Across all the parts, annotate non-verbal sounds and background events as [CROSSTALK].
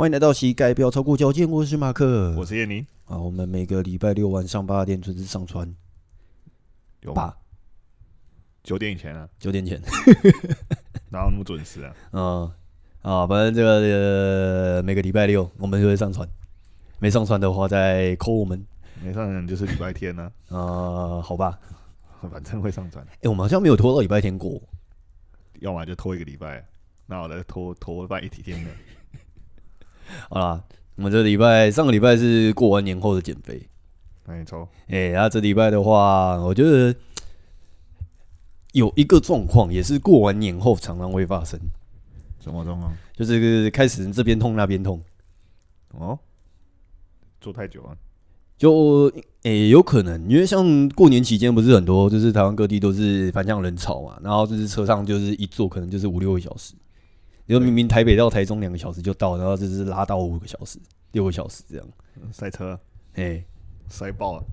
欢迎来到膝盖不要超过脚尖，我是马克，我是叶宁啊。我们每个礼拜六晚上八点准时上传，有吧？九点以前啊？九点前，[LAUGHS] 哪有那么准时啊？嗯 [LAUGHS] 啊，反正这个、呃、每个礼拜六我们就会上传，没上传的话再扣我们。没上传就是礼拜天呢、啊？呃，[LAUGHS] 好吧，反正会上传。哎，我们好像没有拖到礼拜天过，要么就拖一个礼拜，那我再拖拖半一几天的。[LAUGHS] 好啦，我们这礼拜上个礼拜是过完年后的减肥，没错。哎，然后这礼拜的话，我觉得有一个状况也是过完年后常常会发生。什么状况？就是开始这边痛那边痛。哦，坐太久了，就诶有可能，因为像过年期间不是很多，就是台湾各地都是返乡人潮嘛，然后就是车上就是一坐可能就是五六个小时。就明明台北到台中两个小时就到，然后就是拉到五个小时、六个小时这样，塞车，哎，塞爆了。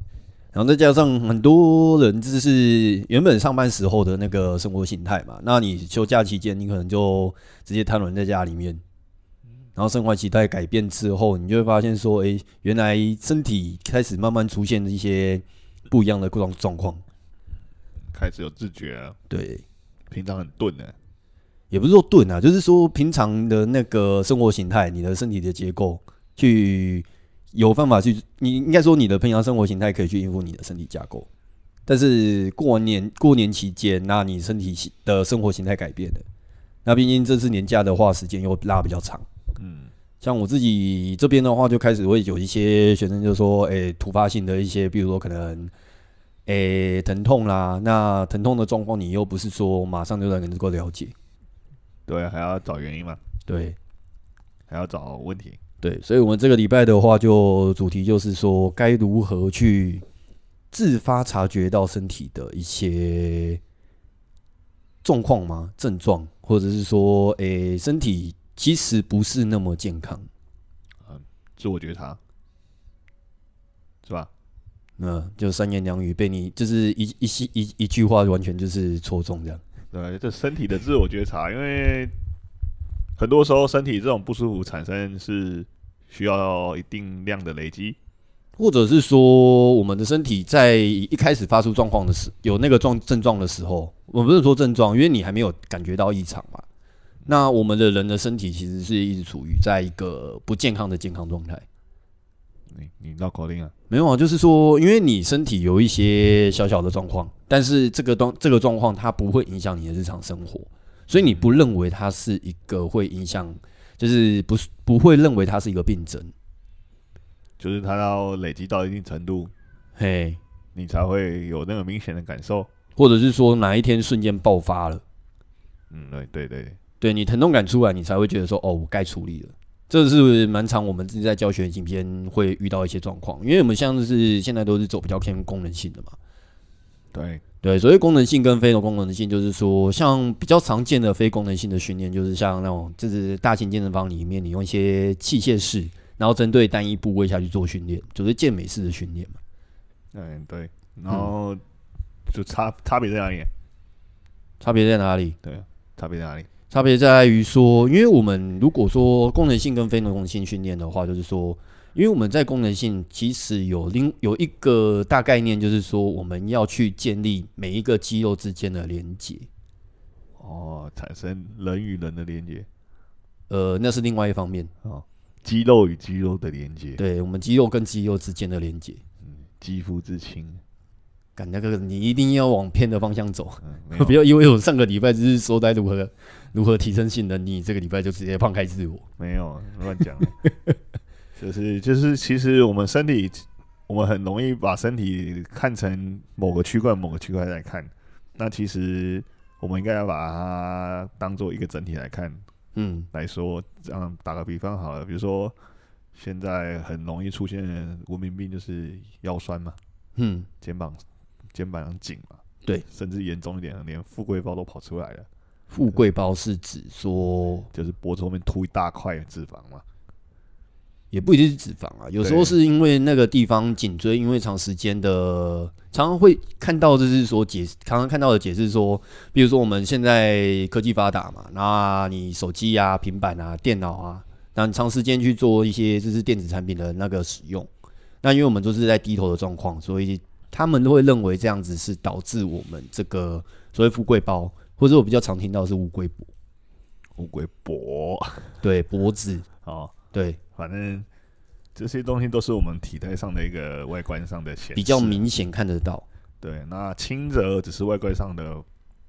然后再加上很多人就是原本上班时候的那个生活形态嘛，那你休假期间你可能就直接瘫软在家里面，然后生活形态改变之后，你就会发现说，哎，原来身体开始慢慢出现一些不一样的各种状况，开始有自觉了。对，平常很钝的。也不是说钝啊，就是说平常的那个生活形态，你的身体的结构，去有办法去，你应该说你的平常生活形态可以去应付你的身体架构。但是过完年过年期间，那你身体的生活形态改变了，那毕竟这次年假的话，时间又拉比较长。嗯，像我自己这边的话，就开始会有一些学生就说，哎、突发性的一些，比如说可能，哎、疼痛啦，那疼痛的状况，你又不是说马上就能够了解。对，还要找原因嘛？对，还要找问题。对，所以，我们这个礼拜的话，就主题就是说，该如何去自发察觉到身体的一些状况吗？症状，或者是说，诶、欸，身体其实不是那么健康。嗯，自我觉察，是吧？嗯，就三言两语被你就是一一一一一句话，完全就是戳中这样。对，这身体的自我觉察，因为很多时候身体这种不舒服产生是需要一定量的累积，或者是说我们的身体在一开始发出状况的时候，有那个状症状的时候，我不是说症状，因为你还没有感觉到异常嘛。那我们的人的身体其实是一直处于在一个不健康的健康状态。你你绕口令啊？没有啊，就是说，因为你身体有一些小小的状况，但是这个状这个状况它不会影响你的日常生活，所以你不认为它是一个会影响，就是不是不会认为它是一个病症，就是它要累积到一定程度，嘿，你才会有那个明显的感受，或者是说哪一天瞬间爆发了，嗯，对对对，对你疼痛感出来，你才会觉得说，哦，我该处理了。这是蛮常我们自己在教学影片会遇到一些状况，因为我们像是现在都是走比较偏功能性的嘛。对对，所谓功能性跟非功能性，就是说像比较常见的非功能性的训练，就是像那种就是大型健身房里面，你用一些器械式，然后针对单一部位下去做训练，就是健美式的训练嘛。嗯，对，然后就差差别在哪里？差别在哪里？对，差别在哪里？差别在于说，因为我们如果说功能性跟非功能性训练的话，就是说，因为我们在功能性其实有另有一个大概念，就是说我们要去建立每一个肌肉之间的连接。哦，产生人与人的连接。呃，那是另外一方面哦，肌肉与肌肉的连接。对，我们肌肉跟肌肉之间的连接。嗯，肌肤之亲。干那个，你一定要往偏的方向走，嗯、[LAUGHS] 不要因为我上个礼拜只是说在如何如何提升性能，你这个礼拜就直接放开自我。没有乱讲，就 [LAUGHS] 是就是，其实我们身体，我们很容易把身体看成某个区块某个区块来看，那其实我们应该要把它当做一个整体来看。嗯，来说，这样打个比方好了，比如说现在很容易出现的文明病就是腰酸嘛，嗯，肩膀。肩膀很紧嘛，对，甚至严重一点，连富贵包都跑出来了。富贵包是指说，就是脖子后面凸一大块脂肪嘛，也不一定是脂肪啊，有时候是因为那个地方颈椎，因为长时间的，常常会看到，就是说解，常常看到的解释说，比如说我们现在科技发达嘛，那你手机啊、平板啊、电脑啊，那你长时间去做一些就是电子产品的那个使用，那因为我们都是在低头的状况，所以他们都会认为这样子是导致我们这个所谓富贵包，或者我比较常听到的是乌龟脖，乌龟脖，对，脖子，哦，对，反正这些东西都是我们体态上的一个外观上的显，比较明显看得到。对，那轻则只是外观上的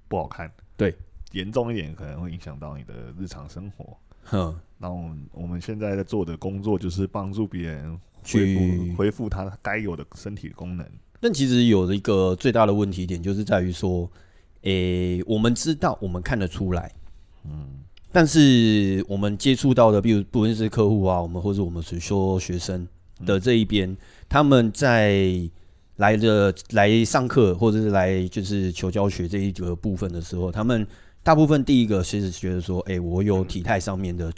不好看，对，严重一点可能会影响到你的日常生活。哼，那我们我们现在在做的工作就是帮助别人恢复恢复他该有的身体功能。但其实有一个最大的问题点，就是在于说，诶、欸，我们知道，我们看得出来，嗯，但是我们接触到的，比如不论是客户啊，我们或者我们是说学生的这一边，嗯、他们在来的来上课或者是来就是求教学这一个部分的时候，他们。大部分第一个其实觉得说，哎、欸，我有体态上面的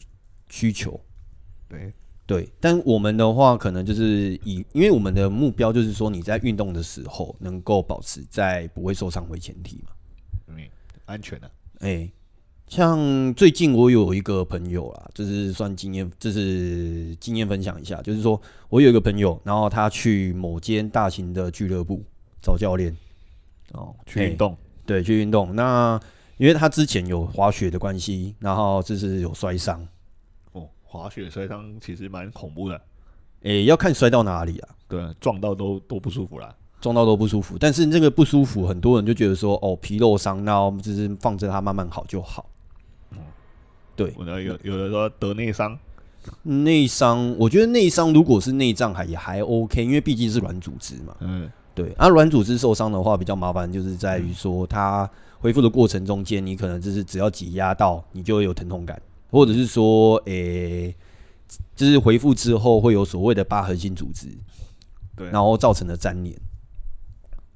需求，对对。但我们的话，可能就是以，因为我们的目标就是说，你在运动的时候能够保持在不会受伤为前提嘛，嗯，安全的、啊。哎、欸，像最近我有一个朋友啊，就是算经验，就是经验分享一下，就是说我有一个朋友，然后他去某间大型的俱乐部找教练，哦，去运动、欸，对，去运动。那因为他之前有滑雪的关系，然后就是有摔伤。哦，滑雪摔伤其实蛮恐怖的。诶、欸，要看摔到哪里啊？对，撞到都都不舒服啦。撞到都不舒服。但是这个不舒服，很多人就觉得说，哦，皮肉伤，那我们就是放着它慢慢好就好。嗯，对。有有有的说得内伤，内伤，我觉得内伤如果是内脏还也还 OK，因为毕竟是软组织嘛。嗯，对。啊，软组织受伤的话比较麻烦，就是在于说它。恢复的过程中间，你可能就是只要挤压到，你就会有疼痛感，或者是说，诶、欸，就是恢复之后会有所谓的疤痕性组织，对，然后造成的粘连，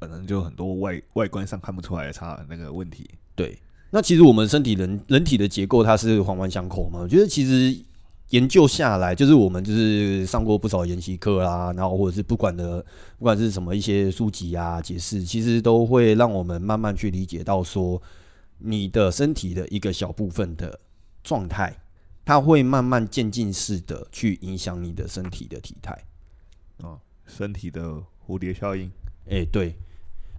可能就很多外外观上看不出来的差那个问题。对，那其实我们身体人人体的结构它是环环相扣嘛，我觉得其实。研究下来，就是我们就是上过不少研习课啦，然后或者是不管的，不管是什么一些书籍啊解释，其实都会让我们慢慢去理解到说，你的身体的一个小部分的状态，它会慢慢渐进式的去影响你的身体的体态。哦，身体的蝴蝶效应。哎、欸，对。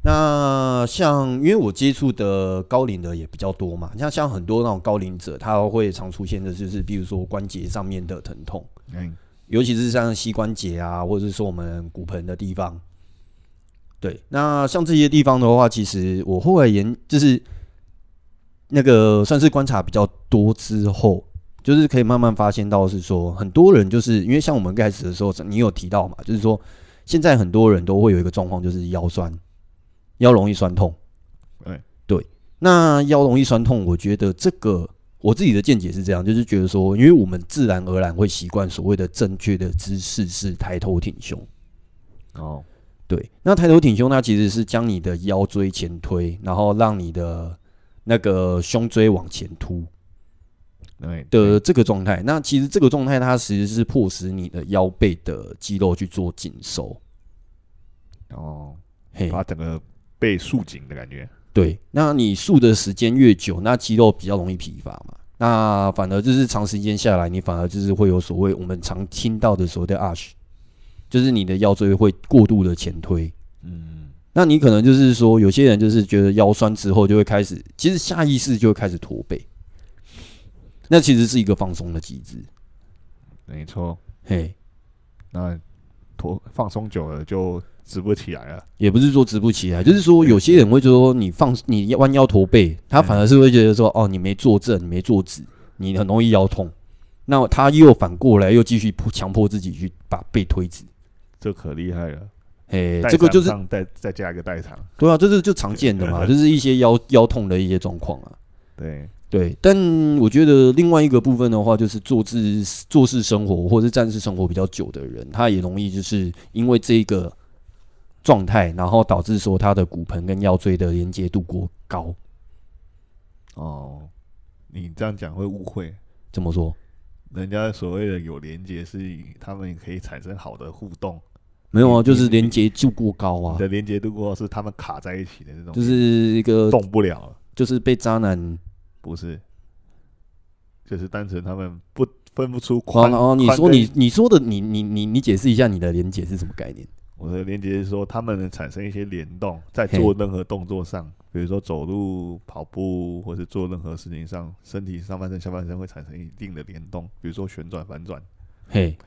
那像，因为我接触的高龄的也比较多嘛，像像很多那种高龄者，他会常出现的就是，比如说关节上面的疼痛，嗯，尤其是像膝关节啊，或者是说我们骨盆的地方。对，那像这些地方的话，其实我后来研就是那个算是观察比较多之后，就是可以慢慢发现到是说，很多人就是因为像我们开始的时候，你有提到嘛，就是说现在很多人都会有一个状况，就是腰酸。腰容易酸痛，对对，那腰容易酸痛，我觉得这个我自己的见解是这样，就是觉得说，因为我们自然而然会习惯所谓的正确的姿势是抬头挺胸，哦，对，那抬头挺胸，它其实是将你的腰椎前推，然后让你的那个胸椎往前凸，对。的这个状态。那其实这个状态，它其实是迫使你的腰背的肌肉去做紧收，哦，嘿，把整个。被束紧的感觉，对，那你束的时间越久，那肌肉比较容易疲乏嘛。那反而就是长时间下来，你反而就是会有所谓我们常听到的所谓的 arch，就是你的腰椎会过度的前推。嗯，那你可能就是说，有些人就是觉得腰酸之后就会开始，其实下意识就会开始驼背。那其实是一个放松的机制，没错。嘿，那驼放松久了就。直不起来了，也不是说直不起来，就是说有些人会说你放你弯腰驼背，他反而是会觉得说哦，你没坐正，你没坐直，你很容易腰痛。那他又反过来又继续强迫自己去把背推直，这可厉害了。哎，这个就是再再加一个代偿。对啊，这是就常见的嘛，[LAUGHS] 就是一些腰腰痛的一些状况啊。对对，但我觉得另外一个部分的话，就是坐姿坐式生活或者是站式生活比较久的人，他也容易就是因为这个。状态，然后导致说他的骨盆跟腰椎的连接度过高。哦，你这样讲会误会。怎么说？人家所谓的有连接，是他们可以产生好的互动。没有啊，就是连接度过高啊。你的连接度过高是他们卡在一起的那种，就是一个动不了，就是被渣男。不是，就是单纯他们不分不出宽。哦哦，你说你你说的，你你你你解释一下你的连结是什么概念？我的连结是说，他们能产生一些联动，在做任何动作上，比如说走路、跑步，或是做任何事情上，身体上半身、下半身会产生一定的联动，比如说旋转、反转。嘿，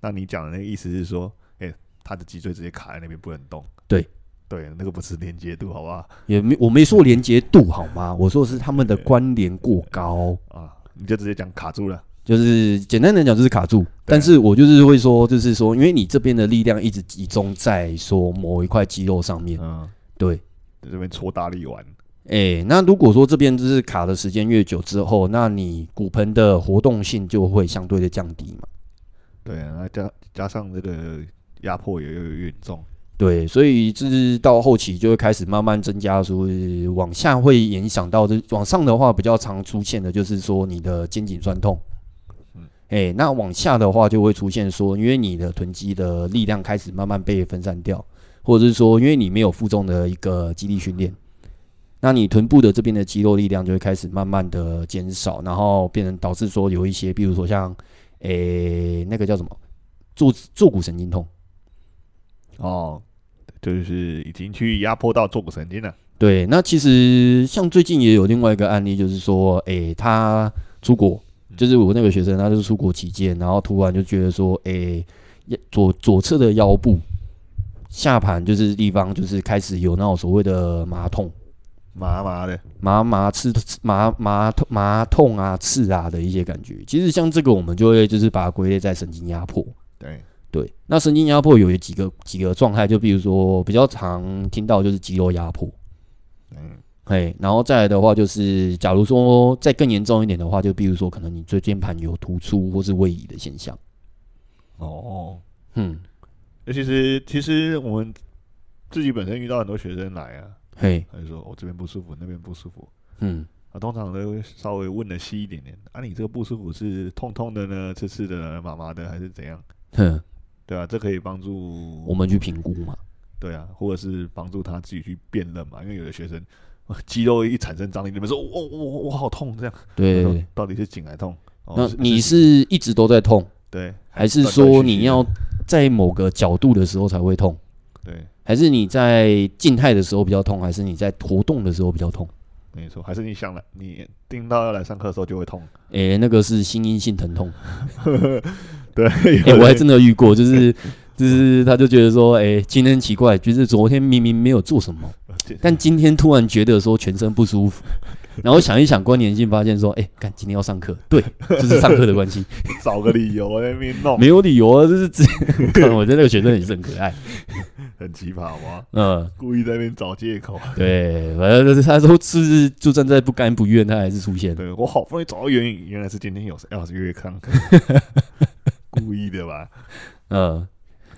那你讲的那个意思是说，哎、欸，他的脊椎直接卡在那边不能动？对，对，那个不是连接度，好不好？也没我没说连接度好吗？我说的是他们的关联过高啊，你就直接讲卡住了。就是简单的讲，就是卡住。但是我就是会说，就是说，因为你这边的力量一直集中在说某一块肌肉上面，嗯，对，在这边搓大力丸。哎、欸，那如果说这边就是卡的时间越久之后，那你骨盆的活动性就会相对的降低嘛。对啊，那加加上这个压迫也越越重。对，所以就是到后期就会开始慢慢增加，说往下会影响到这往上的话比较常出现的就是说你的肩颈酸痛。哎、欸，那往下的话就会出现说，因为你的臀肌的力量开始慢慢被分散掉，或者是说，因为你没有负重的一个肌力训练，那你臀部的这边的肌肉力量就会开始慢慢的减少，然后变成导致说有一些，比如说像，诶、欸，那个叫什么，坐坐骨神经痛，哦，就是已经去压迫到坐骨神经了。对，那其实像最近也有另外一个案例，就是说，诶、欸，他出国。就是我那个学生，他就是出国期间，然后突然就觉得说，哎、欸，左左侧的腰部下盘就是地方，就是开始有那种所谓的麻痛，麻麻的，麻麻刺麻麻痛麻痛啊刺啊的一些感觉。其实像这个，我们就会就是把它归类在神经压迫。对对，那神经压迫有几个几个状态，就比如说比较常听到就是肌肉压迫。嗯。嘿，然后再来的话，就是假如说再更严重一点的话，就比如说可能你椎间盘有突出或是位移的现象。哦，嗯，那其实其实我们自己本身遇到很多学生来啊，嘿，他就说我、哦、这边不舒服，那边不舒服，嗯，啊，通常都会稍微问的细一点点，啊，你这个不舒服是痛痛的呢，刺刺的、麻麻的，还是怎样？哼，对啊，这可以帮助我们去评估嘛，对啊，或者是帮助他自己去辨认嘛，因为有的学生。[LAUGHS] 肌肉一产生张力，你们说，我我我我好痛，这样。对，到底是紧还痛？那你是一直都在痛？对，还是说你要在某个角度的时候才会痛？对，还是你在静态的时候比较痛，还是你在活动的时候比较痛？没错，还是你想来，你听到要来上课的时候就会痛？诶，那个是心因性疼痛。[LAUGHS] 对，[LAUGHS] 我还真的遇过，就是。就是，他就觉得说，哎、欸，今天奇怪，就是昨天明明没有做什么，但今天突然觉得说全身不舒服，[LAUGHS] 然后想一想关联性，发现说，哎、欸，看今天要上课，对，就是上课的关系，[LAUGHS] 找个理由在那边弄，没有理由啊，就是，看我觉得那个学生也是很可爱，很奇葩吗？嗯，故意在那边找借口，对，反正就是他说是就站在不甘不愿，他还是出现，对我好不容易找到原因，原来是今天有要约课，故意的吧？[LAUGHS] 嗯。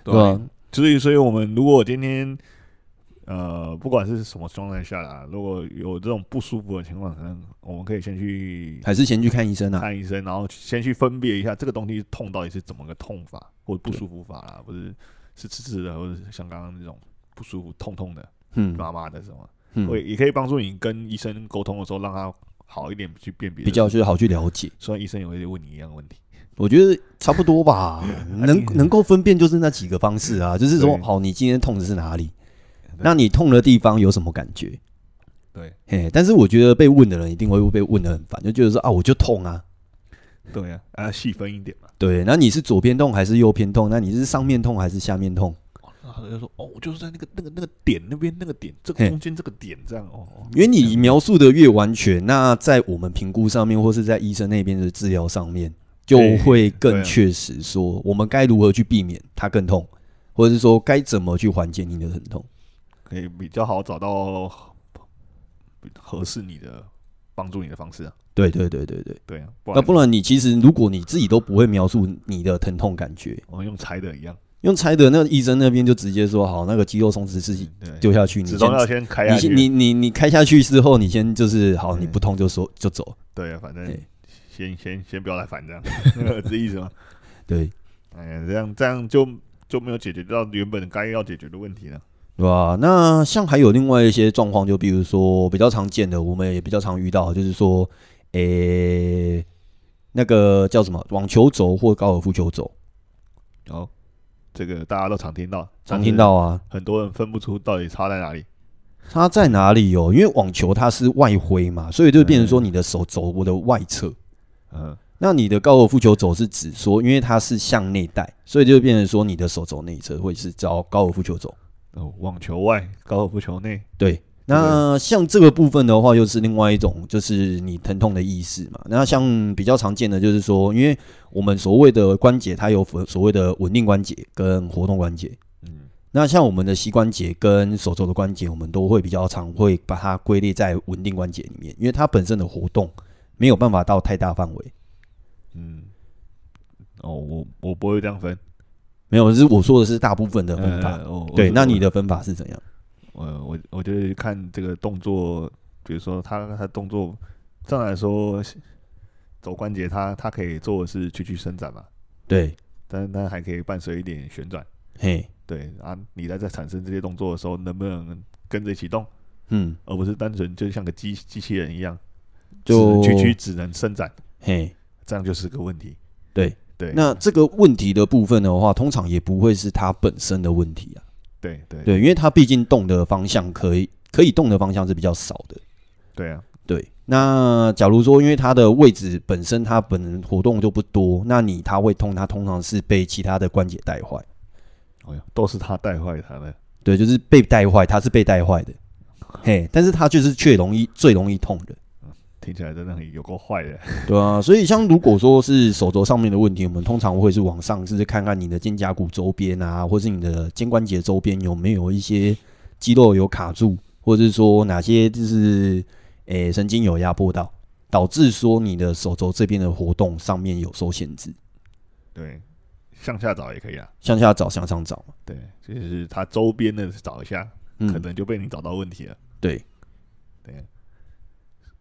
对啊，所以，所以我们如果今天，呃，不管是什么状态下啦，如果有这种不舒服的情况，可能我们可以先去，还是先去看医生啊？看医生，然后先去分别一下这个东西痛到底是怎么个痛法，或者不舒服法啦，不是是刺刺的，或者是像刚刚那种不舒服、痛痛的、嗯，麻麻的什么，嗯，会也可以帮助你跟医生沟通的时候，让他好一点去辨别，比较就是好去了解。所以医生也会问你一样的问题。我觉得差不多吧，[LAUGHS] 能能够分辨就是那几个方式啊，就是说，好，你今天痛的是哪里？那你痛的地方有什么感觉？对，嘿，但是我觉得被问的人一定会被问的很烦，就觉得说啊，我就痛啊，对啊，啊，细分一点嘛。对，那你是左边痛还是右边痛？那你是上面痛还是下面痛？然后他就说，哦，我就是在那个那个那个点那边那个点，这个中间这个点这样哦。因为你描述的越完全，那在我们评估上面，或是在医生那边的治疗上面。就会更确实说，我们该如何去避免它更痛，或者是说该怎么去缓解你的疼痛，可以比较好找到合适你的帮助你的方式啊。对对对对对。对啊，那不然你其实如果你自己都不会描述你的疼痛感觉，我们用猜的一样，用猜的，那个医生那边就直接说好，那个肌肉松弛剂丢下去，你先要先开下去，你你你开下去之后，你先就是好，你不痛就说就走。对啊，反正。先先先不要来烦这样，[LAUGHS] 是这意思吗？对，哎呀，这样这样就就没有解决到原本该要解决的问题了，对吧？那像还有另外一些状况，就比如说比较常见的，我们也比较常遇到，就是说，诶、欸，那个叫什么网球肘或高尔夫球肘。哦，这个大家都常听到，常听到啊，很多人分不出到底差在哪里。差在哪里哦？因为网球它是外挥嘛，所以就变成说你的手肘的外侧。嗯，那你的高尔夫球肘是指说，因为它是向内带，所以就变成说你的手肘内侧会是叫高尔夫球肘。哦，网球外，高尔夫球内。对，那像这个部分的话，又是另外一种，就是你疼痛的意识嘛。那像比较常见的就是说，因为我们所谓的关节，它有所谓的稳定关节跟活动关节。嗯那像我们的膝关节跟手肘的关节，我们都会比较常会把它归类在稳定关节里面，因为它本身的活动没有办法到太大范围。嗯，哦，我我不会这样分，没有，是我说的是大部分的分法。哦，对，那你的分法是怎样？呃我我就是看这个动作，比如说他他动作上来说，肘关节他它可以做的是屈曲伸展嘛？对，但是它还可以伴随一点旋转。嘿。对啊，你在在产生这些动作的时候，能不能跟着一起动？嗯，而不是单纯就像个机机器人一样，就区区只能伸展。嘿，这样就是个问题。对对，那这个问题的部分的话，通常也不会是它本身的问题啊。对对对，因为它毕竟动的方向可以可以动的方向是比较少的。对啊，对。那假如说，因为它的位置本身它本人活动就不多，那你它会痛，它通常是被其他的关节带坏。都是他带坏他的，对，就是被带坏，他是被带坏的，嘿，但是他就是却容易最容易痛的，听起来真的很有够坏的，对啊，所以像如果说是手肘上面的问题，我们通常会是往上，就是看看你的肩胛骨周边啊，或是你的肩关节周边有没有一些肌肉有卡住，或者是说哪些就是诶、欸、神经有压迫到，导致说你的手肘这边的活动上面有受限制，对。向下找也可以啊，向下找，向上找，对，就是它周边的找一下，嗯，可能就被你找到问题了。对，对，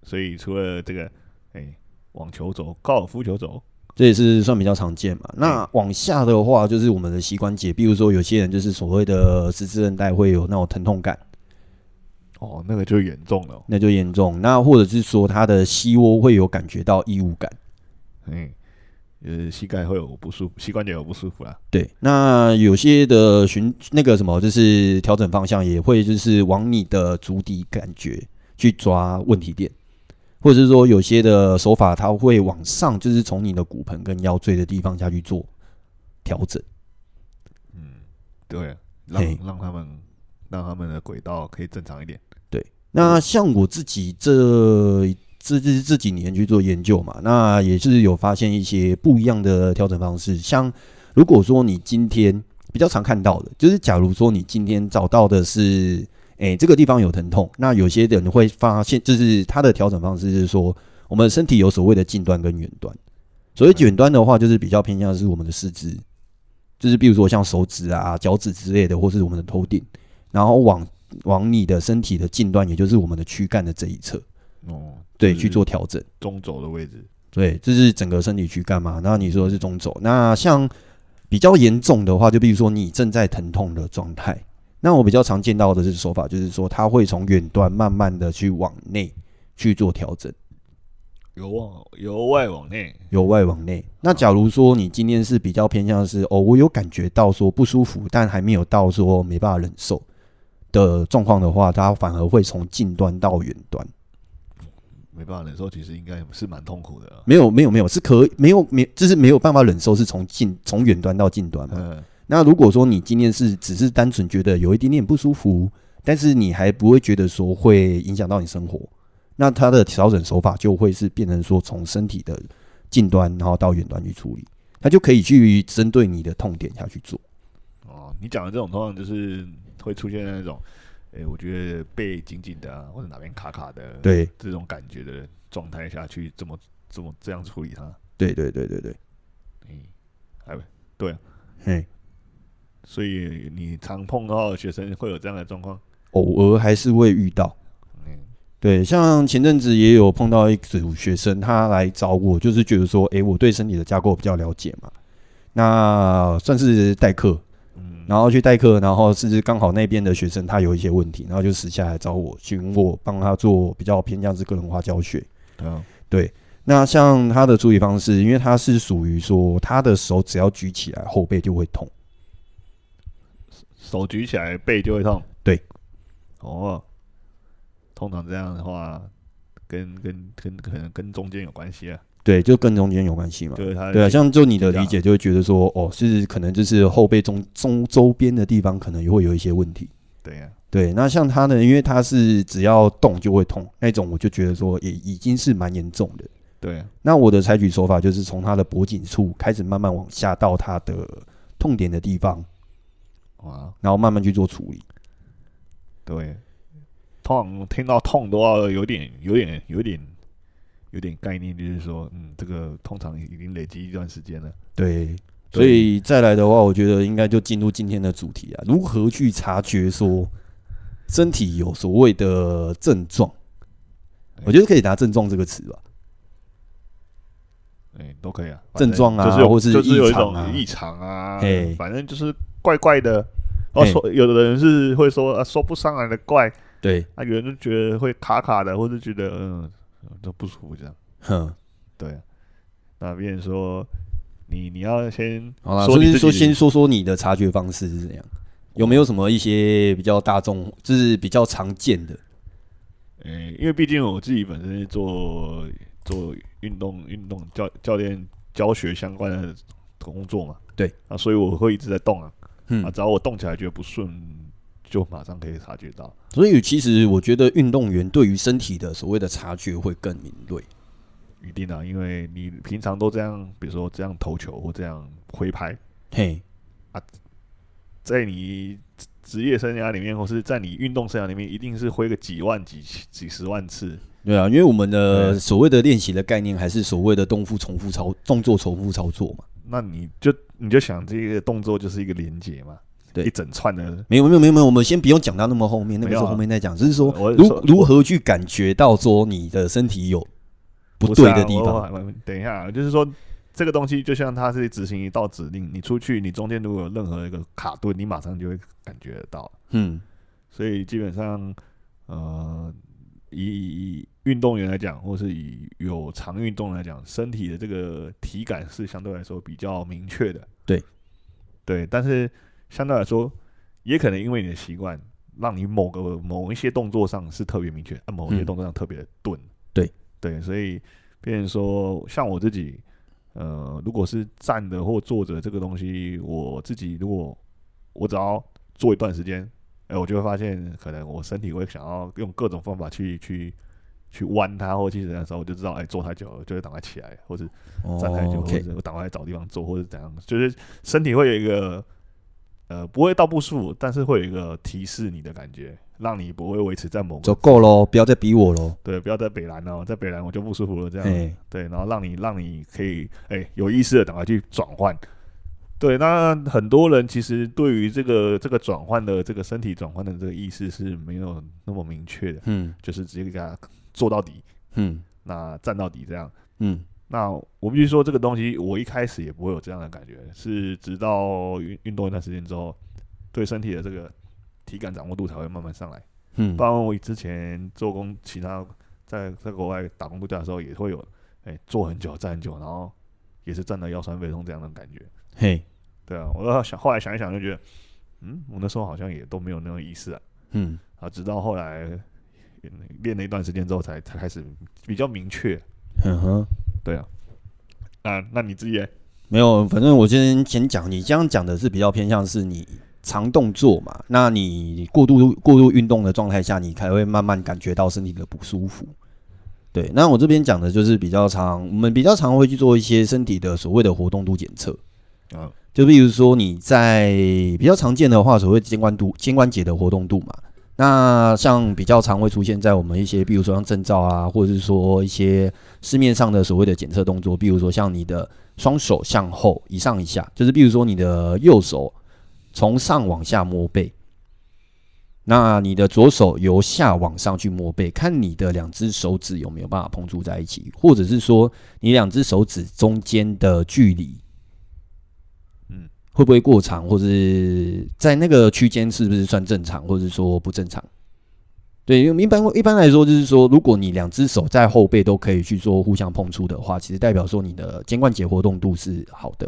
所以除了这个，哎、欸，网球肘、高尔夫球肘，这也是算比较常见嘛。那往下的话，就是我们的膝关节，比如说有些人就是所谓的十字韧带会有那种疼痛感，哦，那个就严重了，那就严重。那或者是说他的膝窝会有感觉到异物感，嗯。呃，膝盖会有不舒服，膝关节有不舒服啦。对，那有些的寻那个什么，就是调整方向也会就是往你的足底感觉去抓问题点，或者是说有些的手法，它会往上，就是从你的骨盆跟腰椎的地方下去做调整。嗯，对，让让他们让他们的轨道可以正常一点。对，那像我自己这。这这这几年去做研究嘛，那也是有发现一些不一样的调整方式。像如果说你今天比较常看到的，就是假如说你今天找到的是，哎，这个地方有疼痛，那有些人会发现，就是他的调整方式是说，我们身体有所谓的近端跟远端。所谓远端的话，就是比较偏向是我们的四肢，就是比如说像手指啊、脚趾之类的，或是我们的头顶，然后往往你的身体的近端，也就是我们的躯干的这一侧。哦。对，去做调整中轴的位置。对，这是整个身体躯干嘛？那你说是中轴。那像比较严重的话，就比如说你正在疼痛的状态，那我比较常见到的是手法，就是说它会从远端慢慢的去往内去做调整，由往由外往内，由外往内。那假如说你今天是比较偏向是哦，我有感觉到说不舒服，但还没有到说没办法忍受的状况的话，它反而会从近端到远端。没办法忍受，其实应该是蛮痛苦的。没有，没有，没有，是可以没有没，就是没有办法忍受，是从近从远端到近端嘛。嗯。那如果说你今天是只是单纯觉得有一点点不舒服，但是你还不会觉得说会影响到你生活，那它的调整手法就会是变成说从身体的近端然后到远端去处理，它就可以去针对你的痛点下去做。哦，你讲的这种通常就是会出现那种。哎、欸，我觉得背紧紧的啊，或者哪边卡卡的，对这种感觉的状态下去，这么这么这样处理它，对对对对对，嗯，哎，对啊，嘿，所以你常碰到的学生会有这样的状况，偶尔还是会遇到，嗯，对，像前阵子也有碰到一组学生，他来找我，就是觉得说，哎、欸，我对身体的架构比较了解嘛，那算是代课。然后去代课，然后甚至刚好那边的学生他有一些问题，然后就私下来找我，询我帮他做比较偏向是个人化教学。嗯，对。那像他的处理方式，因为他是属于说，他的手只要举起来，后背就会痛。手举起来，背就会痛。对，哦，通常这样的话，跟跟跟可能跟中间有关系啊。对，就跟中间有关系嘛。对，他对啊，像就你的理解，就会觉得说，哦，是可能就是后背中中周边的地方，可能也会有一些问题。对呀、啊，对。那像他呢，因为他是只要动就会痛那种，我就觉得说，也已经是蛮严重的。对、啊，那我的采取手法就是从他的脖颈处开始慢慢往下到他的痛点的地方，哇，然后慢慢去做处理。对，通常听到痛都要有点、有点、有点、有点概念，就是说，嗯，这个通常已经累积一段时间了。对，所以再来的话，我觉得应该就进入今天的主题啊，如何去察觉说身体有所谓的症状？我觉得可以拿“症状”这个词吧。哎，都可以啊，症状啊，就是有或是就是有一种异常啊，哎，反正就是怪怪的。哦，说有的人是会说啊，说不上来的怪，对，啊，有人就觉得会卡卡的，或者觉得嗯都不舒服这样。哼，对。那别人说你你要先好了，所以说先说说你的察觉方式是怎样，有没有什么一些比较大众，就是比较常见的？哎，因为毕竟我自己本身是做。做运动、运动教教练教学相关的工作嘛，对啊，所以我会一直在动啊，嗯啊，只要我动起来觉得不顺，就马上可以察觉到。所以其实我觉得运动员对于身体的所谓的察觉会更敏锐，一定啊，因为你平常都这样，比如说这样投球或这样挥拍，嘿啊，在你职业生涯里面或是在你运动生涯里面，一定是挥个几万、几几十万次。对啊，因为我们的所谓的练习的概念，还是所谓的动作重复操动作重复操作嘛。那你就你就想这个动作就是一个连接嘛，对，一整串的。没有没有没有没有，我们先不用讲到那么后面，那个是后面再讲。只是说，如如何去感觉到说你的身体有不对的地方。等一下，就是说这个东西就像它是执行一道指令，你出去，你中间如果有任何一个卡顿，你马上就会感觉得到。嗯，所以基本上，呃。以以运动员来讲，或是以有常运动来讲，身体的这个体感是相对来说比较明确的。对，对，但是相对来说，也可能因为你的习惯，让你某个某一些动作上是特别明确，啊，某一些动作上特别的钝。嗯。对，对，所以，变成说，像我自己，呃，如果是站着或坐着这个东西，我自己如果我只要做一段时间。哎、欸，我就会发现，可能我身体会想要用各种方法去去去弯它，或者其实那时候我就知道，哎、欸，坐太久了就会赶快起来，或者站太久，或者我赶快找地方坐，或者怎样，就是身体会有一个呃，不会到不舒服，但是会有一个提示你的感觉，让你不会维持在某个就够喽，不要再逼我喽，对，不要再北蓝了，在北蓝我就不舒服了，这样，欸、对，然后让你让你可以哎、欸、有意识的赶快去转换。对，那很多人其实对于这个这个转换的这个身体转换的这个意识是没有那么明确的，嗯，就是直接给他做到底，嗯，那站到底这样，嗯，那我必须说这个东西，我一开始也不会有这样的感觉，是直到运运动一段时间之后，对身体的这个体感掌握度才会慢慢上来，嗯，包括我之前做工，其他在在国外打工度假的时候，也会有，哎，坐很久站很久，然后也是站到腰酸背痛这样的感觉。嘿，对啊，我要想后来想一想，就觉得，嗯，我那时候好像也都没有那种意识啊，嗯，啊，直到后来练了一段时间之后才，才才开始比较明确，嗯哼，对啊，那，那你自己没有，反正我先先讲，你这样讲的是比较偏向是你常动作嘛，那你过度过度运动的状态下，你才会慢慢感觉到身体的不舒服。对，那我这边讲的就是比较常，我们比较常会去做一些身体的所谓的活动度检测。啊，就比如说你在比较常见的话，所谓肩关度、肩关节的活动度嘛，那像比较常会出现在我们一些，比如说像证照啊，或者是说一些市面上的所谓的检测动作，比如说像你的双手向后一上一下，就是比如说你的右手从上往下摸背，那你的左手由下往上去摸背，看你的两只手指有没有办法碰触在一起，或者是说你两只手指中间的距离。会不会过长，或者在那个区间是不是算正常，或者说不正常？对，因为一般一般来说，就是说，如果你两只手在后背都可以去做互相碰触的话，其实代表说你的肩关节活动度是好的。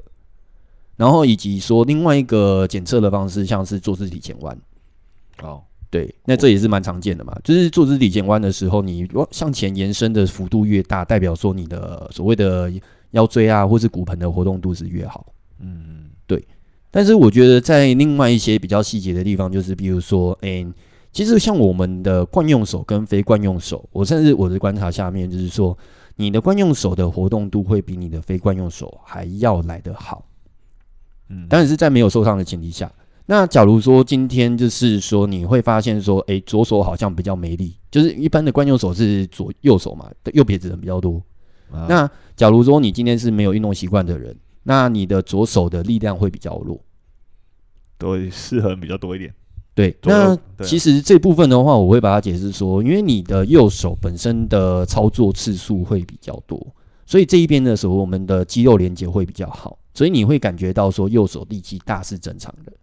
然后以及说另外一个检测的方式，像是坐姿体前弯。哦，对，那这也是蛮常见的嘛，就是坐姿体前弯的时候，你往向前延伸的幅度越大，代表说你的所谓的腰椎啊，或是骨盆的活动度是越好。嗯，对。但是我觉得在另外一些比较细节的地方，就是比如说，哎、欸。其实像我们的惯用手跟非惯用手，我甚至我的观察下面就是说，你的惯用手的活动度会比你的非惯用手还要来得好。嗯，当然是在没有受伤的前提下。那假如说今天就是说你会发现说，哎，左手好像比较没力，就是一般的惯用手是左右手嘛，右撇子人比较多。那假如说你今天是没有运动习惯的人，那你的左手的力量会比较弱，都会适合比较多一点。对，那其实这部分的话，我会把它解释说，因为你的右手本身的操作次数会比较多，所以这一边的时候，我们的肌肉连接会比较好，所以你会感觉到说右手力气大是正常的。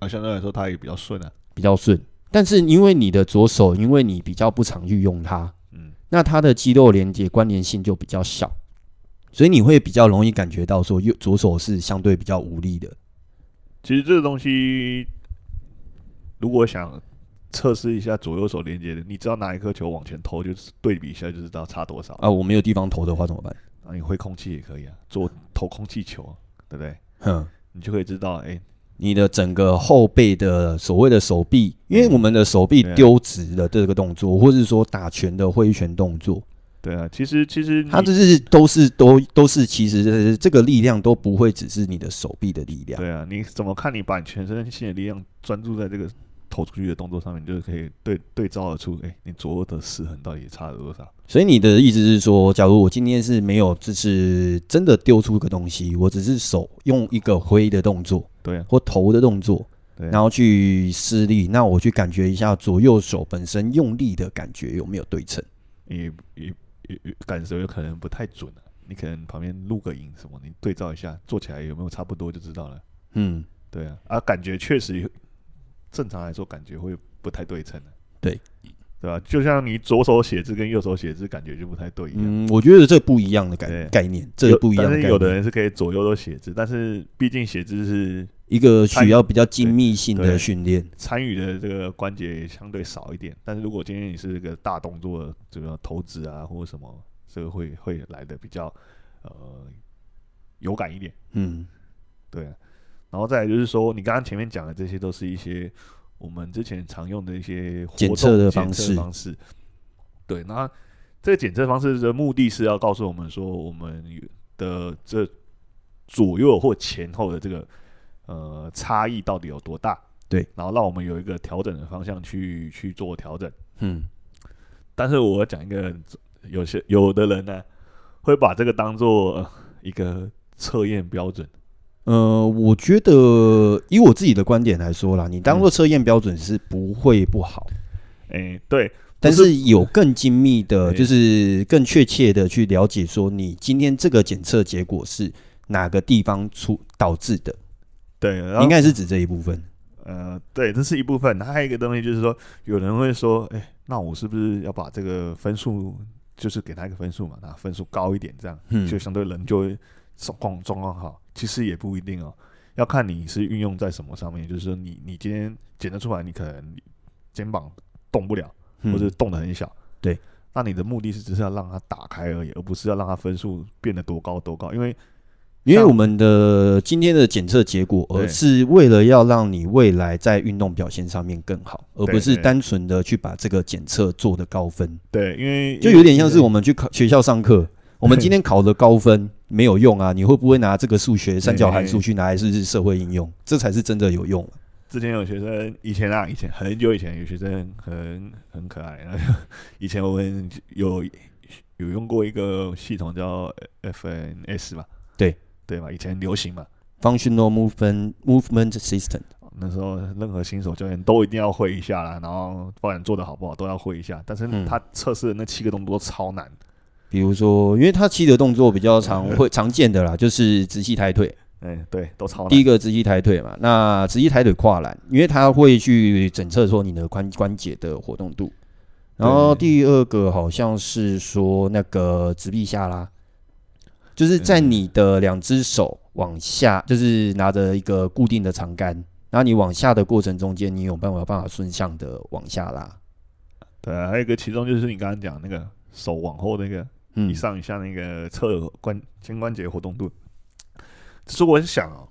啊，相对来说它也比较顺啊，比较顺。但是因为你的左手，因为你比较不常去用它，嗯，那它的肌肉连接关联性就比较小，所以你会比较容易感觉到说右左手是相对比较无力的。其实这个东西。如果想测试一下左右手连接的，你知道拿一颗球往前投，就是对比一下就知道差多少啊。我没有地方投的话怎么办？啊，你挥空气也可以啊，做投空气球，对不对？哼，你就可以知道，哎、欸，你的整个后背的所谓的手臂，因为我们的手臂丢直的这个动作，或是说打拳的挥拳动作，对啊，其实其实它就是都是都都是，其实这个力量都不会只是你的手臂的力量。对啊，你怎么看？你把你全身性的力量专注在这个。投出去的动作上面，就是可以对对照得出，哎、欸，你左右的失衡到底差了多少？所以你的意思是说，假如我今天是没有，就是真的丢出一个东西，我只是手用一个挥的动作，对、啊，或投的动作，对、啊，然后去施力，那我去感觉一下左右手本身用力的感觉有没有对称？也也也感受有可能不太准、啊、你可能旁边录个影什么，你对照一下，做起来有没有差不多就知道了。嗯，对啊，啊，感觉确实。正常来说，感觉会不太对称，对，对吧？就像你左手写字跟右手写字，感觉就不太对一样。嗯，我觉得这不一样的概概念，这不一样的概念。但是有的人是可以左右都写字，但是毕竟写字是一个需要比较精密性的训练，参与的这个关节也相对少一点。但是如果今天你是一个大动作，这个投掷啊或者什么，这个会会来的比较呃有感一点。嗯，对。然后再来就是说，你刚刚前面讲的这些都是一些我们之前常用的一些检测的方式方式。对，那这个检测方式的目的是要告诉我们说，我们的这左右或前后的这个呃差异到底有多大？对，然后让我们有一个调整的方向去去做调整。嗯，但是我讲一个，有些有的人呢会把这个当做一个测验标准。呃，我觉得以我自己的观点来说啦，你当做测验标准是不会不好。哎、对，但是有更精密的，就是更确切的去了解说，你今天这个检测结果是哪个地方出导致的？对，应该是指这一部分。呃，对，这是一部分。那还有一个东西就是说，有人会说，哎、欸，那我是不是要把这个分数，就是给他一个分数嘛？那分数高一点，这样，嗯，就相对人就会状况状况好。其实也不一定哦，要看你是运用在什么上面。就是说你，你你今天检测出来，你可能肩膀动不了，或者动得很小。对，那你的目的是只是要让它打开而已，而不是要让它分数变得多高多高。因为，因为我们的今天的检测结果，而是为了要让你未来在运动表现上面更好，而不是单纯的去把这个检测做的高分。对，因为就有点像是我们去考学校上课。[LAUGHS] 我们今天考的高分没有用啊！你会不会拿这个数学三角函数去拿来试试社会应用？这才是真的有用。之前有学生，以前啊，以前很久以前有学生很很可爱。[LAUGHS] 以前我们有有用过一个系统叫 FNS 吧？对对嘛？以前流行嘛，Functional Movement Movement System。那时候任何新手教练都一定要会一下啦，然后不管做的好不好都要会一下。但是他测试的那七个动作都超难。比如说，因为他七个动作比较常会 [LAUGHS] 常见的啦，就是直膝抬腿。哎、欸，对，都超难。第一个直膝抬腿嘛，那直膝抬腿跨栏，因为他会去检测说你的髋关节的活动度。然后第二个好像是说那个直臂下拉，就是在你的两只手往下，就是拿着一个固定的长杆，然后你往下的过程中间，你有办法有办法顺向的往下拉。对啊，还有一个其中就是你刚刚讲那个手往后那个，嗯一上一下那个侧关肩关节活动度。只是我是想哦，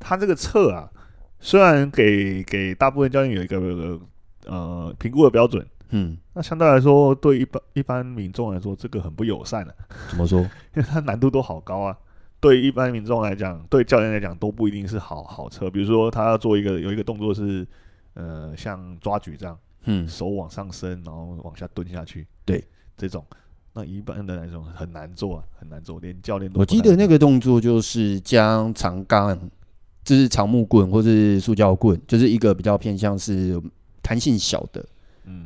他这个侧啊，虽然给给大部分教练有一个呃评估的标准。嗯，那相对来说，对一般一般民众来说，这个很不友善了。[LAUGHS] 怎么说？因为它难度都好高啊。对一般民众来讲，对教练来讲都不一定是好好车。比如说，他要做一个有一个动作是，呃，像抓举这样，嗯，手往上伸，然后往下蹲下去。对，这种，那一般的那种很难做啊，很难做，连教练都。我记得那个动作就是将长杆，就是长木棍或是塑胶棍，就是一个比较偏向是弹性小的。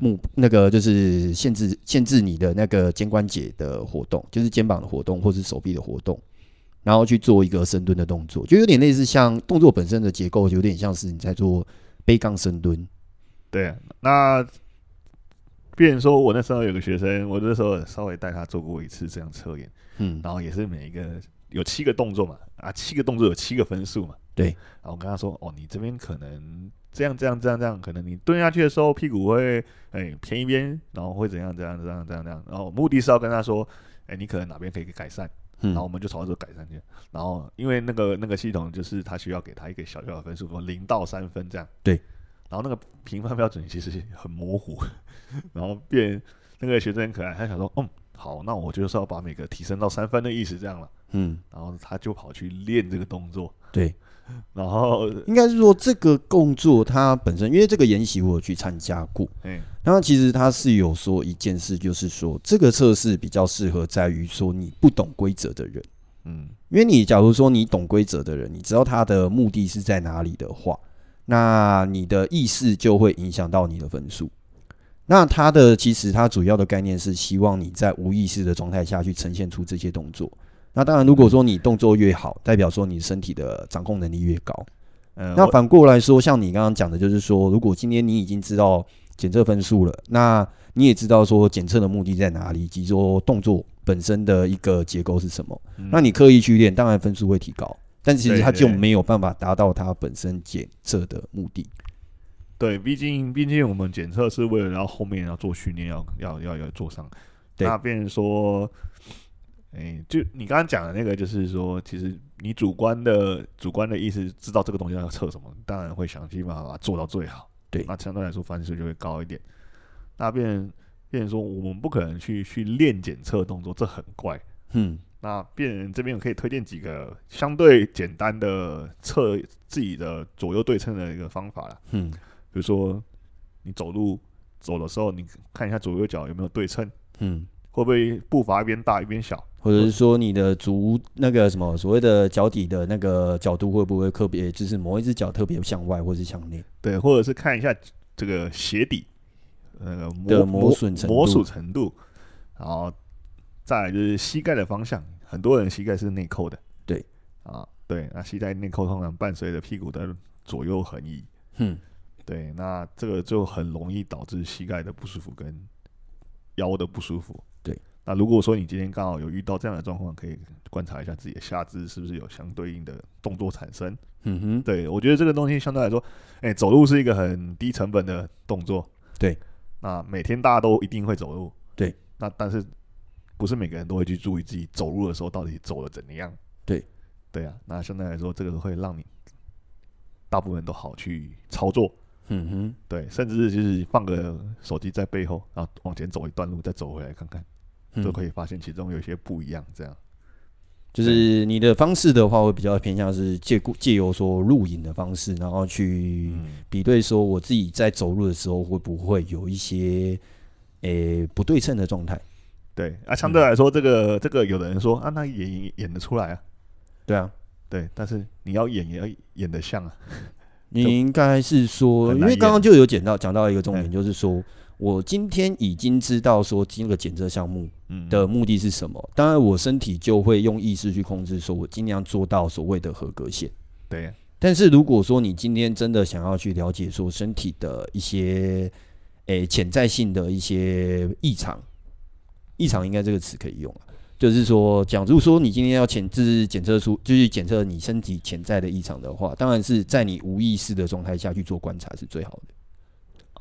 木那个就是限制限制你的那个肩关节的活动，就是肩膀的活动或是手臂的活动，然后去做一个深蹲的动作，就有点类似像动作本身的结构，就有点像是你在做背杠深蹲。对啊，那别人说我那时候有个学生，我那时候稍微带他做过一次这样测验，嗯，然后也是每一个有七个动作嘛，啊，七个动作有七个分数嘛，对，然后我跟他说，哦，你这边可能。这样这样这样这样，可能你蹲下去的时候屁股会哎、欸、偏一边，然后会怎样怎样怎样怎样怎样，然后目的是要跟他说，哎、欸，你可能哪边可以改善，然后我们就朝着这改善去。然后因为那个那个系统就是他需要给他一个小小的分数，说零到三分这样。对。然后那个评分标准其实很模糊，[LAUGHS] 然后变那个学生很可爱，他想说，嗯，好，那我就是要把每个提升到三分的意思这样了。嗯。然后他就跑去练这个动作。对。[LAUGHS] 然后应该是说这个工作它本身，因为这个研习我有去参加过，嗯，然后其实它是有说一件事，就是说这个测试比较适合在于说你不懂规则的人，嗯，因为你假如说你懂规则的人，你知道他的目的是在哪里的话，那你的意识就会影响到你的分数。那它的其实它主要的概念是希望你在无意识的状态下去呈现出这些动作。那当然，如果说你动作越好，代表说你身体的掌控能力越高。嗯，那反过来说，像你刚刚讲的，就是说，如果今天你已经知道检测分数了，那你也知道说检测的目的在哪里，以及说动作本身的一个结构是什么，那你刻意去练，当然分数会提高，但其实它就没有办法达到它本身检测的目的。对，毕竟毕竟我们检测是为了要后面要做训练，要要要要做上。那变成说。哎、欸，就你刚刚讲的那个，就是说，其实你主观的主观的意思，知道这个东西要测什么，当然会想尽办法把它做到最好。对，那相对来说分数就会高一点。那变变成说，我们不可能去去练检测动作，这很怪。嗯，那变成这边我可以推荐几个相对简单的测自己的左右对称的一个方法了。嗯，比如说你走路走的时候，你看一下左右脚有没有对称。嗯。会不会步伐一边大一边小，或者是说你的足那个什么所谓的脚底的那个角度会不会特别，就是某一只脚特别向外或是向内？对，或者是看一下这个鞋底那个磨磨损磨损程度，然后再来就是膝盖的方向，很多人膝盖是内扣的，对。啊，对，那膝盖内扣通常伴随着屁股的左右横移，嗯，对，那这个就很容易导致膝盖的不舒服跟腰的不舒服。那如果说你今天刚好有遇到这样的状况，可以观察一下自己的下肢是不是有相对应的动作产生。嗯哼，对，我觉得这个东西相对来说，哎、欸，走路是一个很低成本的动作。对，那每天大家都一定会走路。对，那但是不是每个人都会去注意自己走路的时候到底走的怎么样？对，对啊，那相对来说，这个会让你大部分都好去操作。嗯哼，对，甚至是就是放个手机在背后，然后往前走一段路，再走回来看看。都可以发现其中有些不一样，这样，就是你的方式的话，会比较偏向是借故借由说录影的方式，然后去比对说我自己在走路的时候会不会有一些诶、欸、不对称的状态。对啊，相对来说，这个这个有的人说啊，那演演得出来啊，对啊，对，但是你要演也要演得像啊。[LAUGHS] 你应该是说，因为刚刚就有讲到讲到一个重点，就是说。我今天已经知道说这个检测项目的目的是什么，当然我身体就会用意识去控制，说我尽量做到所谓的合格线。对，但是如果说你今天真的想要去了解说身体的一些诶潜在性的一些异常，异常应该这个词可以用啊，就是说，假如说你今天要检自检测出，就是检测你身体潜在的异常的话，当然是在你无意识的状态下去做观察是最好的。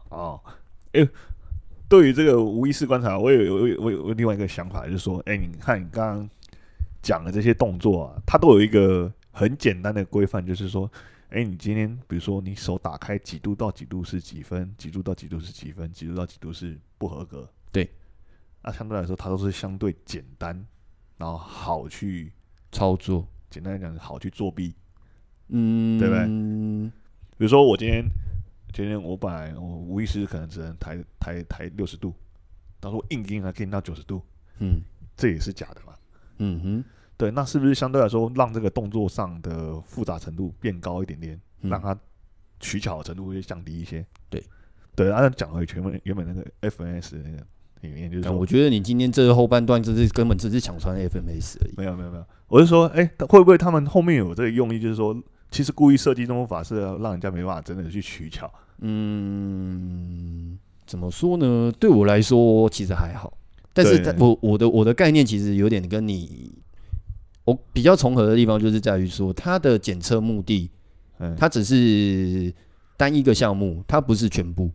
哦，诶、欸，对于这个无意识观察，我有有我有我有另外一个想法，就是说，哎、欸，你看你刚刚讲的这些动作啊，它都有一个很简单的规范，就是说。哎、欸，你今天比如说你手打开几度到几度是几分，几度到几度是几分，几度到几度是不合格。对，那相对来说它都是相对简单，然后好去操作。简单来讲，好去作弊。嗯，对不对？比如说我今天今天我本来我无意识可能只能抬抬抬六十度，到时候硬硬还可以到九十度。嗯，这也是假的嘛。嗯哼。对，那是不是相对来说让这个动作上的复杂程度变高一点点，嗯、让它取巧的程度会降低一些？对，对，按照讲回全本原本那个 FNS 那个里面，就是说，我觉得你今天这个后半段就是根本只是抢穿 FMS 而已。没有没有没有，我是说，哎，会不会他们后面有这个用意，就是说，其实故意设计这种法是要让人家没办法真的去取巧？嗯，怎么说呢？对我来说其实还好，但是在我我的我的概念其实有点跟你。我比较重合的地方就是在于说，它的检测目的，它只是单一个项目，它不是全部。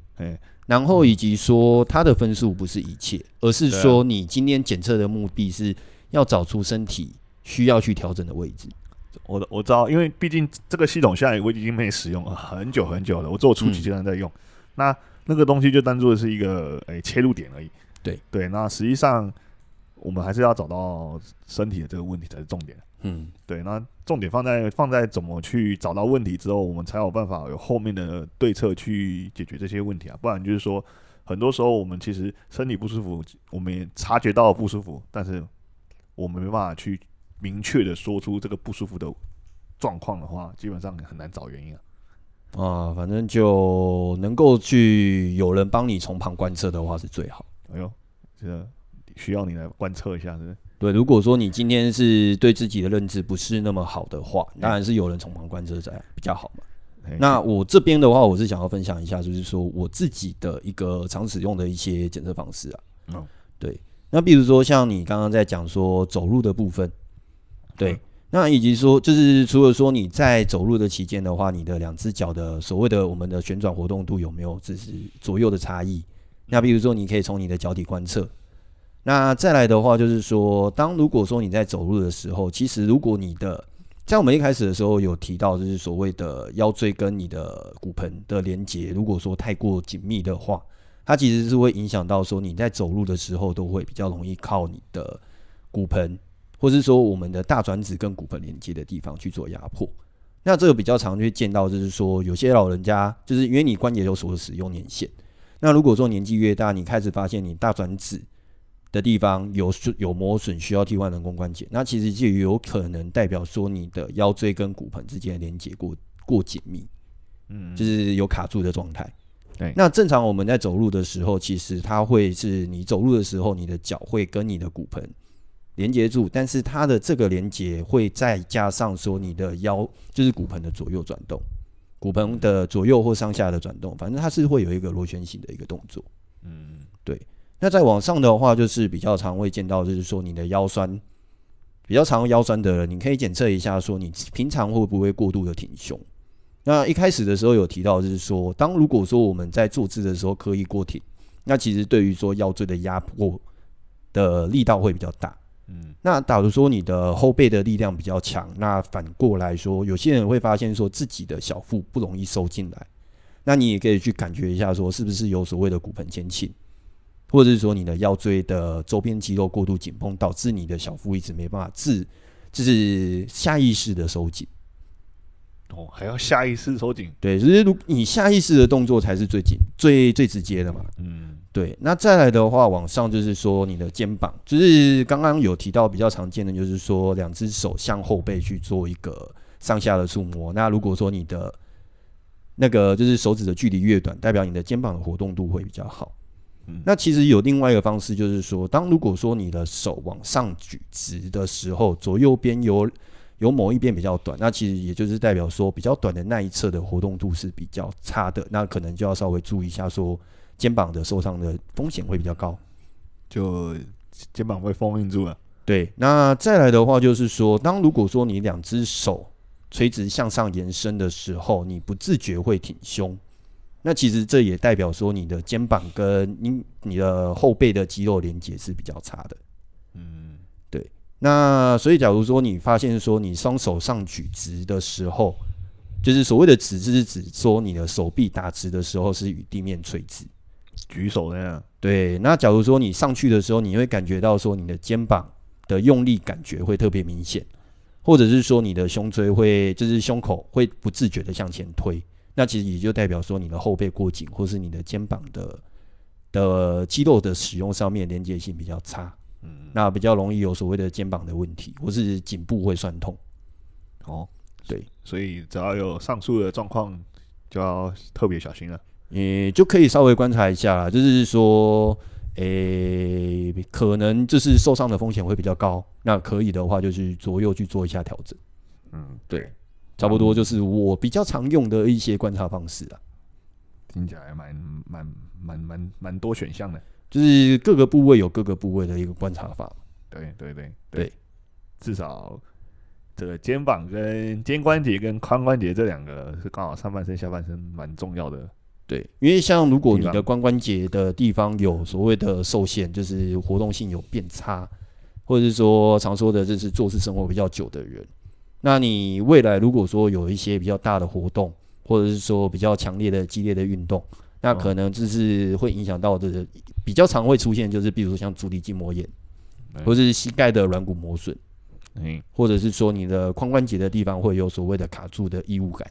然后以及说它的分数不是一切，而是说你今天检测的目的是要找出身体需要去调整的位置。我我知道，因为毕竟这个系统现在我已经没使用了很久很久了，我做初级阶段在用。那那个东西就当做是一个诶切入点而已。对对，那实际上。我们还是要找到身体的这个问题才是重点。嗯，对，那重点放在放在怎么去找到问题之后，我们才有办法有后面的对策去解决这些问题啊。不然就是说，很多时候我们其实身体不舒服，我们也察觉到不舒服，但是我们没办法去明确的说出这个不舒服的状况的话，基本上很难找原因啊。啊，反正就能够去有人帮你从旁观测的话是最好。哎呦，这个。需要你来观测一下，是不是？对，如果说你今天是对自己的认知不是那么好的话，当然是有人从旁观测才比较好嘛。那我这边的话，我是想要分享一下，就是说我自己的一个常使用的一些检测方式啊。嗯，对。那比如说像你刚刚在讲说走路的部分，对，那以及说就是除了说你在走路的期间的话，你的两只脚的所谓的我们的旋转活动度有没有就是左右的差异？那比如说你可以从你的脚底观测。那再来的话，就是说，当如果说你在走路的时候，其实如果你的，在我们一开始的时候有提到，就是所谓的腰椎跟你的骨盆的连接，如果说太过紧密的话，它其实是会影响到说你在走路的时候都会比较容易靠你的骨盆，或是说我们的大转子跟骨盆连接的地方去做压迫。那这个比较常去见到，就是说有些老人家，就是因为你关节有所使用年限，那如果说年纪越大，你开始发现你大转子。的地方有有磨损，需要替换人工关节，那其实就有可能代表说你的腰椎跟骨盆之间的连接过过紧密，嗯，就是有卡住的状态。对，那正常我们在走路的时候，其实它会是你走路的时候，你的脚会跟你的骨盆连接住，但是它的这个连接会再加上说你的腰就是骨盆的左右转动，骨盆的左右或上下的转动，反正它是会有一个螺旋形的一个动作。嗯，对。那再往上的话，就是比较常会见到，就是说你的腰酸，比较常腰酸的人，你可以检测一下，说你平常会不会过度的挺胸。那一开始的时候有提到，就是说，当如果说我们在坐姿的时候刻意过挺，那其实对于说腰椎的压迫的力道会比较大。嗯，那假如说你的后背的力量比较强，那反过来说，有些人会发现说自己的小腹不容易收进来，那你也可以去感觉一下，说是不是有所谓的骨盆前倾。或者是说你的腰椎的周边肌肉过度紧绷，导致你的小腹一直没办法自，就是下意识的收紧。哦，还要下意识收紧？对，就是如你下意识的动作才是最紧、最最直接的嘛。嗯，对。那再来的话，往上就是说你的肩膀，就是刚刚有提到比较常见的，就是说两只手向后背去做一个上下的触摸。那如果说你的那个就是手指的距离越短，代表你的肩膀的活动度会比较好。那其实有另外一个方式，就是说，当如果说你的手往上举直的时候，左右边有有某一边比较短，那其实也就是代表说，比较短的那一侧的活动度是比较差的，那可能就要稍微注意一下，说肩膀的受伤的风险会比较高，就肩膀被封印住了。对，那再来的话就是说，当如果说你两只手垂直向上延伸的时候，你不自觉会挺胸，那其实这也代表说你的肩膀跟你你的后背的肌肉连接是比较差的。嗯，对。那所以假如说你发现说你双手上举直的时候，就是所谓的直，是指说你的手臂打直的时候是与地面垂直，举手那样。对。那假如说你上去的时候，你会感觉到说你的肩膀。的用力感觉会特别明显，或者是说你的胸椎会，就是胸口会不自觉的向前推，那其实也就代表说你的后背过紧，或是你的肩膀的的肌肉的使用上面连接性比较差，嗯，那比较容易有所谓的肩膀的问题，或是颈部会酸痛。哦，对，所以只要有上述的状况，就要特别小心了。你就可以稍微观察一下啦，就是说。诶、欸，可能就是受伤的风险会比较高。那可以的话，就是左右去做一下调整。嗯，对，差不多就是我比较常用的一些观察方式啊。听起来蛮蛮蛮蛮蛮多选项的，就是各个部位有各个部位的一个观察法。对对对对，对，至少这个肩膀跟肩关节跟髋关节这两个是刚好上半身下半身蛮重要的。对，因为像如果你的髋关节的地方有所谓的受限，就是活动性有变差，或者是说常说的就是做事生活比较久的人，那你未来如果说有一些比较大的活动，或者是说比较强烈的激烈的运动，那可能就是会影响到的比较常会出现，就是比如说像足底筋膜炎，或者是膝盖的软骨磨损，嗯，或者是说你的髋关节的地方会有所谓的卡住的异物感。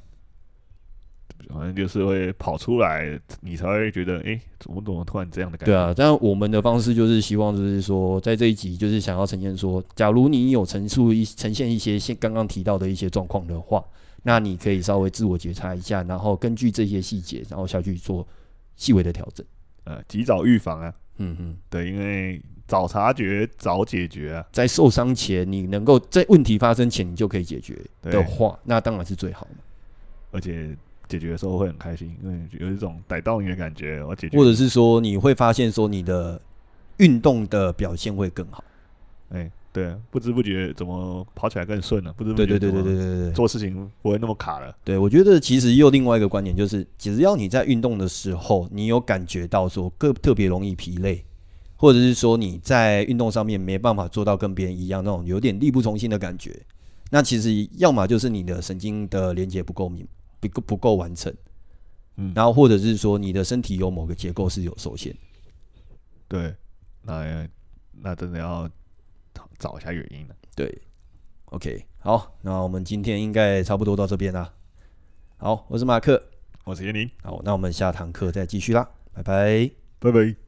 好像就是会跑出来，你才会觉得，哎、欸，怎么怎么突然这样的感觉？对啊，但我们的方式就是希望，就是说，在这一集，就是想要呈现说，假如你有陈述一呈现一些现刚刚提到的一些状况的话，那你可以稍微自我觉察一下，然后根据这些细节，然后下去做细微的调整，呃，及早预防啊。嗯嗯，对，因为早察觉早解决啊，在受伤前，你能够在问题发生前，你就可以解决的话，那当然是最好的，而且。解决的时候会很开心，因为有一种逮到你的感觉。我解决，或者是说你会发现说你的运动的表现会更好。哎、欸，对，不知不觉怎么跑起来更顺了？不知不觉对对对对对对对，做事情不会那么卡了。对，我觉得其实又另外一个观点就是，只要你在运动的时候，你有感觉到说特特别容易疲累，或者是说你在运动上面没办法做到跟别人一样那种有点力不从心的感觉，那其实要么就是你的神经的连接不够明。不够不够完成，嗯，然后或者是说你的身体有某个结构是有受限，对，那那真的要找一下原因呢。对，OK，好，那我们今天应该差不多到这边啦。好，我是马克，我是叶宁，好，那我们下堂课再继续啦，拜拜，拜拜。